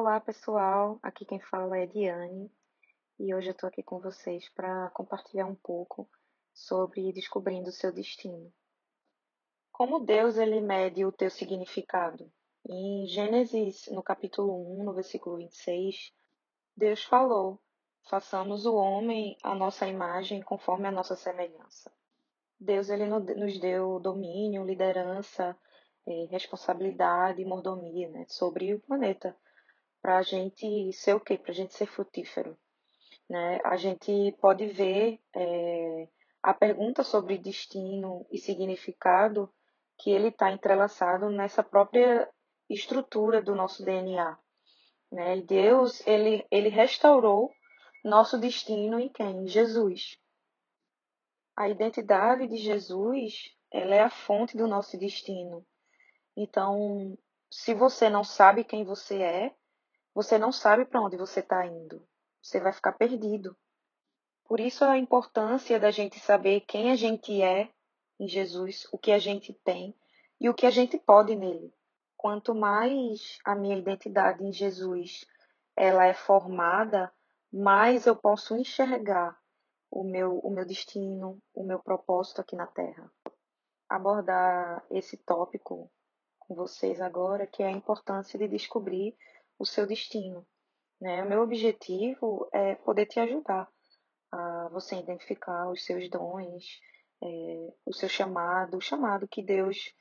Olá, pessoal. Aqui quem fala é Diane e hoje eu estou aqui com vocês para compartilhar um pouco sobre descobrindo o seu destino. Como Deus ele mede o teu significado? Em Gênesis, no capítulo 1, no versículo 26, Deus falou: "Façamos o homem a nossa imagem, conforme a nossa semelhança". Deus ele nos deu domínio, liderança, eh, responsabilidade e mordomia né, sobre o planeta para a gente ser o quê? Para a gente ser frutífero. Né? A gente pode ver é, a pergunta sobre destino e significado que ele está entrelaçado nessa própria estrutura do nosso DNA. Né? E Deus, ele, ele restaurou nosso destino em quem? Em Jesus. A identidade de Jesus, ela é a fonte do nosso destino. Então, se você não sabe quem você é, você não sabe para onde você está indo. Você vai ficar perdido. Por isso a importância da gente saber quem a gente é em Jesus, o que a gente tem e o que a gente pode nele. Quanto mais a minha identidade em Jesus ela é formada, mais eu posso enxergar o meu, o meu destino, o meu propósito aqui na Terra. Abordar esse tópico com vocês agora, que é a importância de descobrir o seu destino. Né? O meu objetivo é poder te ajudar a você identificar os seus dons, é, o seu chamado, o chamado que Deus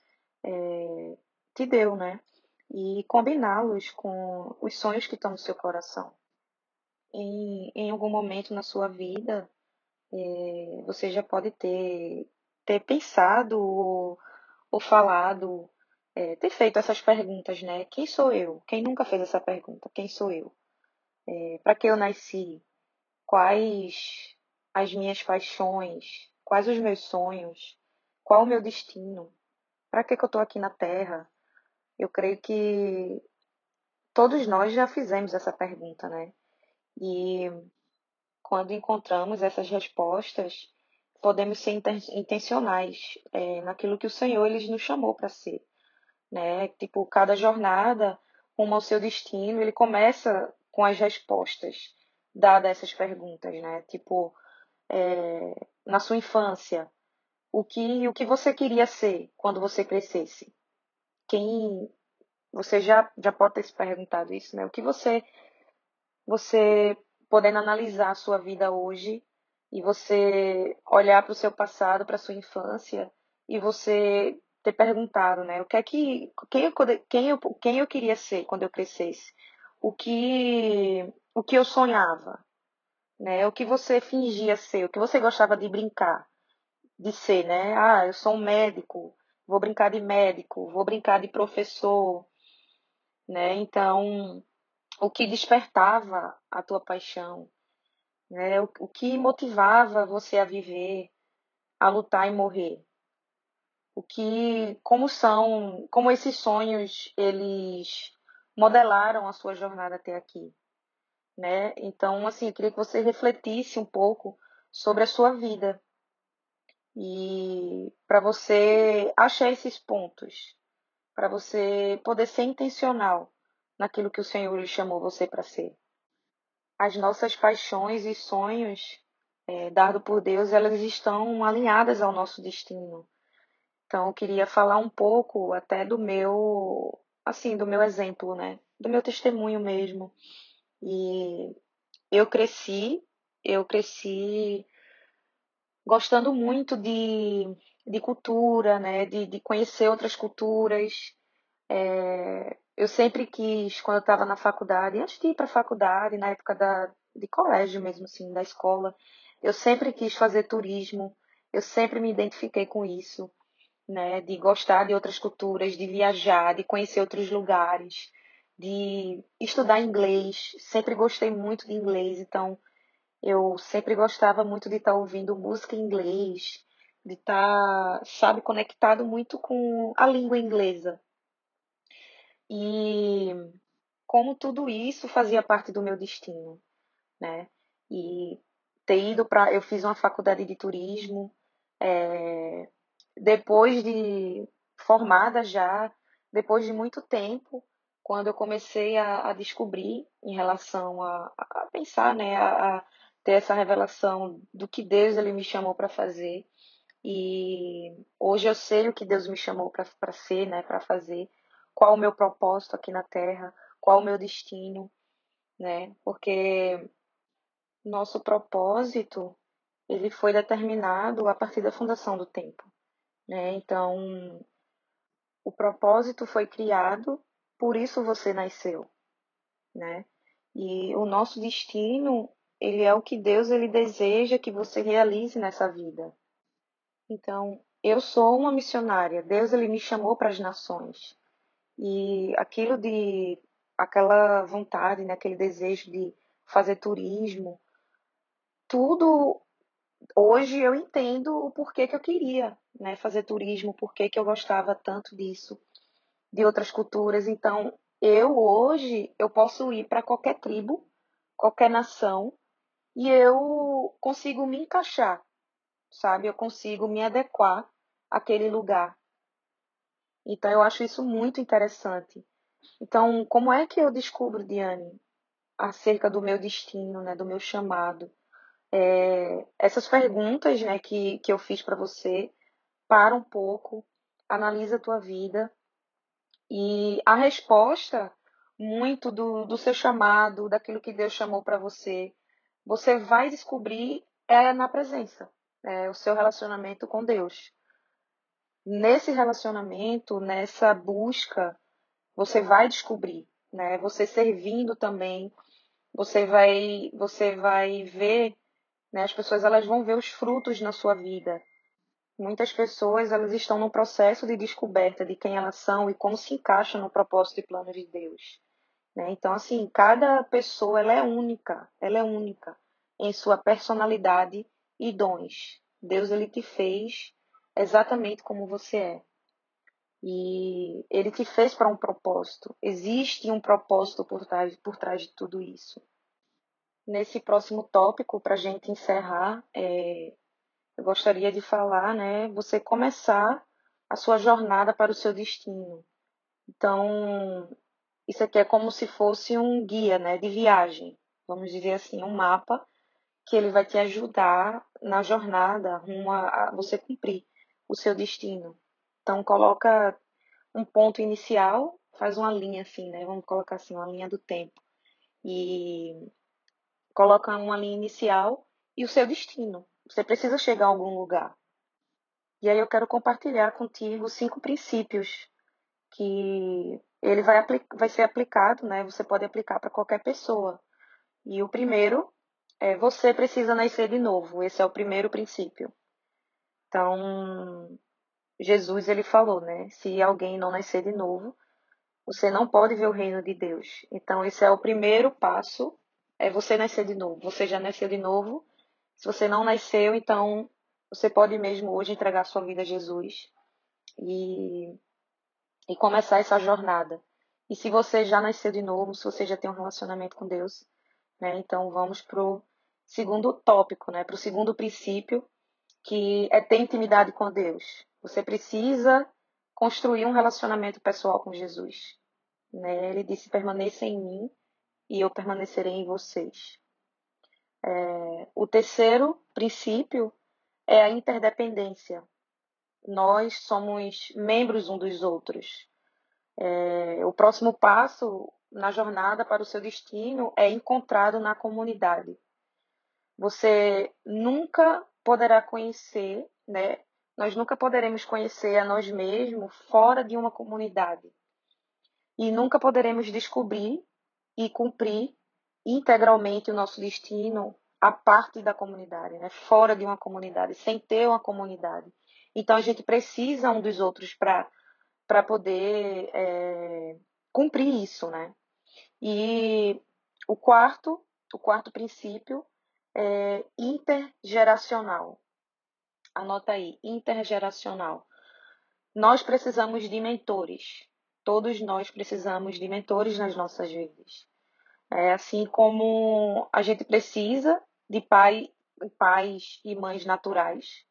é, te deu, né? E combiná-los com os sonhos que estão no seu coração. Em, em algum momento na sua vida, é, você já pode ter, ter pensado ou, ou falado é, ter feito essas perguntas, né? Quem sou eu? Quem nunca fez essa pergunta? Quem sou eu? É, Para que eu nasci? Quais as minhas paixões? Quais os meus sonhos? Qual o meu destino? Para que, que eu estou aqui na Terra? Eu creio que todos nós já fizemos essa pergunta, né? E quando encontramos essas respostas, podemos ser intencionais é, naquilo que o Senhor ele nos chamou para ser né? Tipo, cada jornada rumo ao seu destino, ele começa com as respostas dadas a essas perguntas, né? Tipo, é, na sua infância, o que o que você queria ser quando você crescesse? Quem você já já pode ter se perguntado isso, né? O que você você podendo analisar a sua vida hoje e você olhar para o seu passado, para a sua infância e você ter perguntado, né? O que é que quem eu, quem eu, quem eu queria ser quando eu crescesse? O que o que eu sonhava, né? O que você fingia ser, o que você gostava de brincar, de ser, né? Ah, eu sou um médico, vou brincar de médico, vou brincar de professor, né? Então, o que despertava a tua paixão, né? O, o que motivava você a viver, a lutar e morrer, o que como são, como esses sonhos eles modelaram a sua jornada até aqui, né? Então, assim, eu queria que você refletisse um pouco sobre a sua vida e para você achar esses pontos, para você poder ser intencional naquilo que o Senhor chamou você para ser. As nossas paixões e sonhos é, dado por Deus, elas estão alinhadas ao nosso destino. Então, eu queria falar um pouco até do meu, assim, do meu exemplo, né? Do meu testemunho mesmo. E eu cresci, eu cresci gostando muito de, de cultura, né? De, de conhecer outras culturas. É, eu sempre quis, quando eu estava na faculdade, antes de ir para a faculdade, na época da, de colégio mesmo, assim, da escola, eu sempre quis fazer turismo, eu sempre me identifiquei com isso né? De gostar de outras culturas, de viajar, de conhecer outros lugares, de estudar inglês. Sempre gostei muito de inglês, então eu sempre gostava muito de estar tá ouvindo música em inglês, de estar, tá, sabe, conectado muito com a língua inglesa. E como tudo isso fazia parte do meu destino, né? E ter ido para. Eu fiz uma faculdade de turismo, é, depois de formada já, depois de muito tempo, quando eu comecei a, a descobrir em relação a, a pensar, né, a, a, ter essa revelação do que Deus ele me chamou para fazer. E hoje eu sei o que Deus me chamou para ser, né, para fazer, qual o meu propósito aqui na Terra, qual o meu destino, né? Porque nosso propósito ele foi determinado a partir da fundação do tempo, né? Então, o propósito foi criado, por isso você nasceu, né? E o nosso destino, ele é o que Deus ele deseja que você realize nessa vida. Então, eu sou uma missionária. Deus ele me chamou para as nações. E aquilo de aquela vontade, né, aquele desejo de fazer turismo, tudo hoje eu entendo o porquê que eu queria né, fazer turismo, porquê que eu gostava tanto disso, de outras culturas. Então, eu hoje eu posso ir para qualquer tribo, qualquer nação, e eu consigo me encaixar, sabe? Eu consigo me adequar àquele lugar. Então, eu acho isso muito interessante. Então, como é que eu descubro, Diane, acerca do meu destino, né, do meu chamado? É, essas perguntas né, que, que eu fiz para você, para um pouco, analisa a tua vida e a resposta muito do, do seu chamado, daquilo que Deus chamou para você, você vai descobrir é na presença, é o seu relacionamento com Deus. Nesse relacionamento, nessa busca, você vai descobrir, né? Você servindo também, você vai, você vai ver né? As pessoas elas vão ver os frutos na sua vida. Muitas pessoas elas estão no processo de descoberta de quem elas são e como se encaixam no propósito e plano de Deus. Né? Então, assim, cada pessoa ela é única, ela é única em sua personalidade e dons. Deus ele te fez exatamente como você é. E ele te fez para um propósito. Existe um propósito por trás, por trás de tudo isso nesse próximo tópico, para a gente encerrar, é, eu gostaria de falar, né, você começar a sua jornada para o seu destino. Então, isso aqui é como se fosse um guia, né, de viagem, vamos dizer assim, um mapa que ele vai te ajudar na jornada rumo a, você cumprir o seu destino. Então, coloca um ponto inicial, faz uma linha assim, né, vamos colocar assim, uma linha do tempo. E coloca uma linha inicial e o seu destino. Você precisa chegar a algum lugar. E aí eu quero compartilhar contigo cinco princípios que ele vai, vai ser aplicado, né? Você pode aplicar para qualquer pessoa. E o primeiro é você precisa nascer de novo. Esse é o primeiro princípio. Então, Jesus ele falou, né? Se alguém não nascer de novo, você não pode ver o reino de Deus. Então, esse é o primeiro passo é você nascer de novo. Você já nasceu de novo. Se você não nasceu, então você pode mesmo hoje entregar sua vida a Jesus e, e começar essa jornada. E se você já nasceu de novo, se você já tem um relacionamento com Deus, né, então vamos para o segundo tópico, né, para o segundo princípio, que é ter intimidade com Deus. Você precisa construir um relacionamento pessoal com Jesus. Né? Ele disse: permaneça em mim e eu permanecerei em vocês. É, o terceiro princípio é a interdependência. Nós somos membros um dos outros. É, o próximo passo na jornada para o seu destino é encontrado na comunidade. Você nunca poderá conhecer, né? Nós nunca poderemos conhecer a nós mesmos fora de uma comunidade. E nunca poderemos descobrir e cumprir integralmente o nosso destino a parte da comunidade, né? fora de uma comunidade, sem ter uma comunidade. Então a gente precisa um dos outros para poder é, cumprir isso, né? E o quarto, o quarto princípio é intergeracional. Anota aí, intergeracional. Nós precisamos de mentores. Todos nós precisamos de mentores nas nossas vidas. É, assim como a gente precisa de pai, pais e mães naturais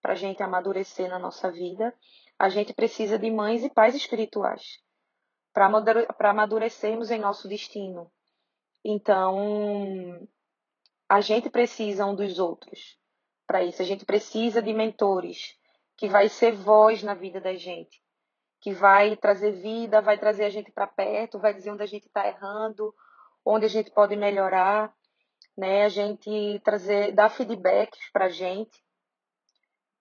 para a gente amadurecer na nossa vida, a gente precisa de mães e pais espirituais para amadurecermos em nosso destino. Então, a gente precisa um dos outros para isso. A gente precisa de mentores que vai ser voz na vida da gente, que vai trazer vida, vai trazer a gente para perto, vai dizer onde a gente está errando, onde a gente pode melhorar, né? A gente trazer, dar feedbacks para a gente,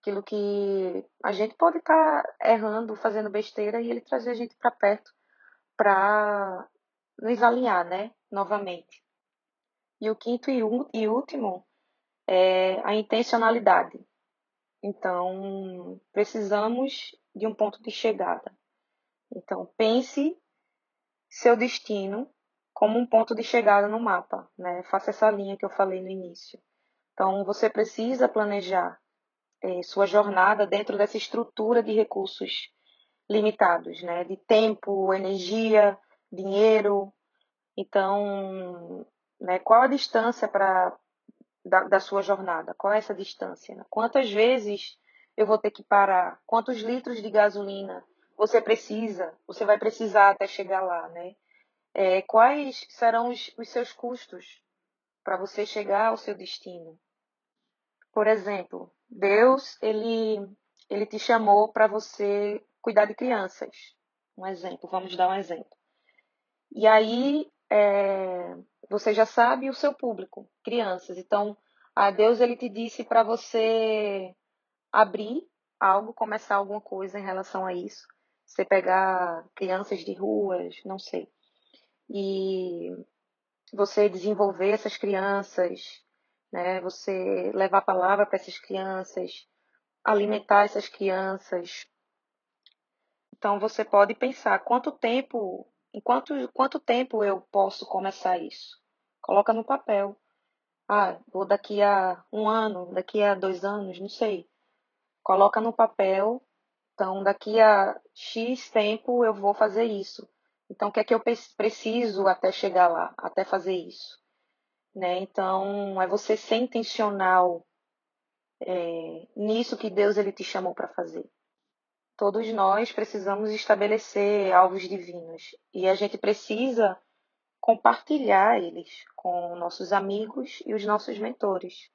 aquilo que a gente pode estar tá errando, fazendo besteira e ele trazer a gente para perto para nos alinhar, né? Novamente. E o quinto e último é a intencionalidade. Então, precisamos de um ponto de chegada. Então, pense seu destino como um ponto de chegada no mapa, né? Faça essa linha que eu falei no início. Então, você precisa planejar é, sua jornada dentro dessa estrutura de recursos limitados, né? De tempo, energia, dinheiro. Então, né? Qual a distância para da, da, sua jornada? Qual é essa distância? Quantas vezes eu vou ter que parar? Quantos litros de gasolina você precisa? Você vai precisar até chegar lá, né? É, quais serão os, os seus custos para você chegar ao seu destino? Por exemplo, Deus ele ele te chamou para você cuidar de crianças. Um exemplo, vamos dar um exemplo. E aí é, você já sabe o seu público, crianças. Então, a Deus ele te disse para você abrir algo, começar alguma coisa em relação a isso. Você pegar crianças de ruas, não sei. E você desenvolver essas crianças, né? Você levar a palavra para essas crianças, alimentar essas crianças. Então você pode pensar quanto tempo em quanto, quanto tempo eu posso começar isso? Coloca no papel. Ah, vou daqui a um ano, daqui a dois anos, não sei. Coloca no papel. Então, daqui a X tempo eu vou fazer isso. Então, o que é que eu preciso até chegar lá, até fazer isso? Né? Então, é você ser intencional é, nisso que Deus ele te chamou para fazer. Todos nós precisamos estabelecer alvos divinos e a gente precisa compartilhar eles com nossos amigos e os nossos mentores,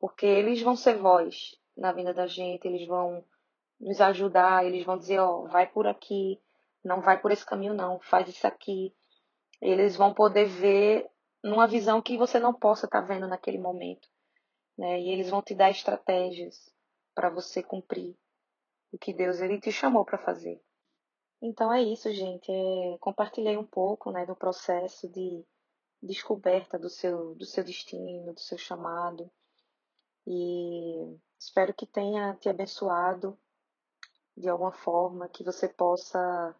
porque eles vão ser voz na vida da gente, eles vão nos ajudar, eles vão dizer, ó, oh, vai por aqui, não vai por esse caminho não, faz isso aqui. Eles vão poder ver numa visão que você não possa estar tá vendo naquele momento, né? E eles vão te dar estratégias para você cumprir o que Deus ele te chamou para fazer. Então é isso, gente. É, compartilhei um pouco né, do processo de descoberta do seu, do seu destino, do seu chamado. E espero que tenha te abençoado de alguma forma, que você possa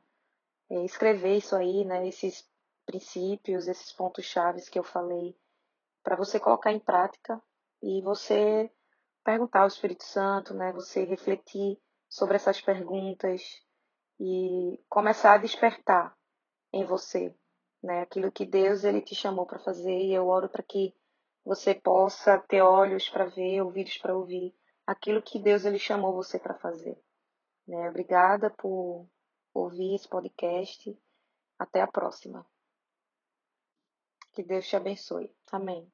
é, escrever isso aí, né, esses princípios, esses pontos chaves que eu falei, para você colocar em prática e você perguntar ao Espírito Santo, né, você refletir sobre essas perguntas e começar a despertar em você, né, aquilo que Deus ele te chamou para fazer e eu oro para que você possa ter olhos para ver, ouvidos para ouvir aquilo que Deus ele chamou você para fazer. Né? Obrigada por ouvir esse podcast. Até a próxima. Que Deus te abençoe. Amém.